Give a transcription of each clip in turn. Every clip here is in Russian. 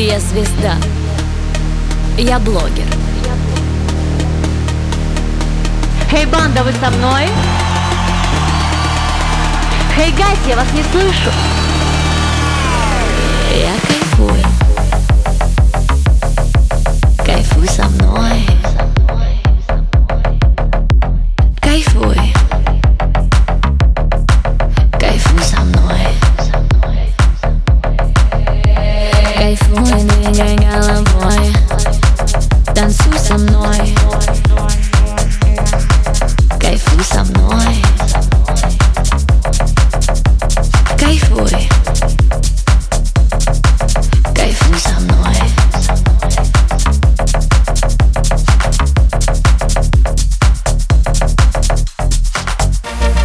Я звезда. Я блогер. Хей, банда, вы со мной? Хей, гайс, я вас не слышу. Двигай головой. Танцуй со мной. Кайфуй со мной. Кайфуй. Кайфуй со мной.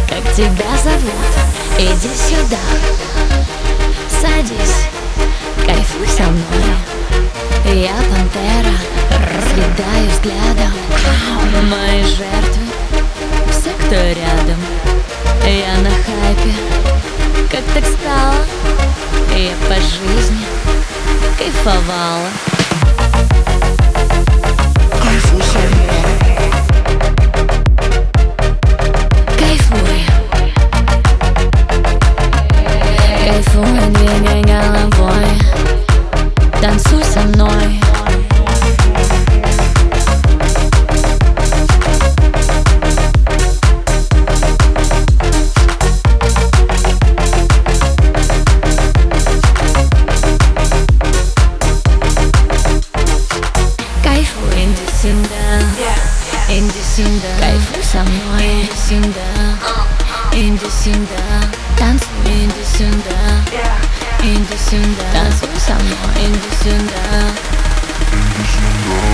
Как тебя зовут? Иди сюда. Садись. Кайфуй со мной. Я пантера. Разъедаю взглядом. Мои жертвы. Все, кто рядом. Я на хайпе. Как так стало? Я по жизни кайфовала. Кайфуй. Иди сюда. Кайфуй со мной. Иди сюда. Иди сюда. Танцуй, иди сюда. Иди сюда. Танцуй со мной. Иди сюда. Yeah.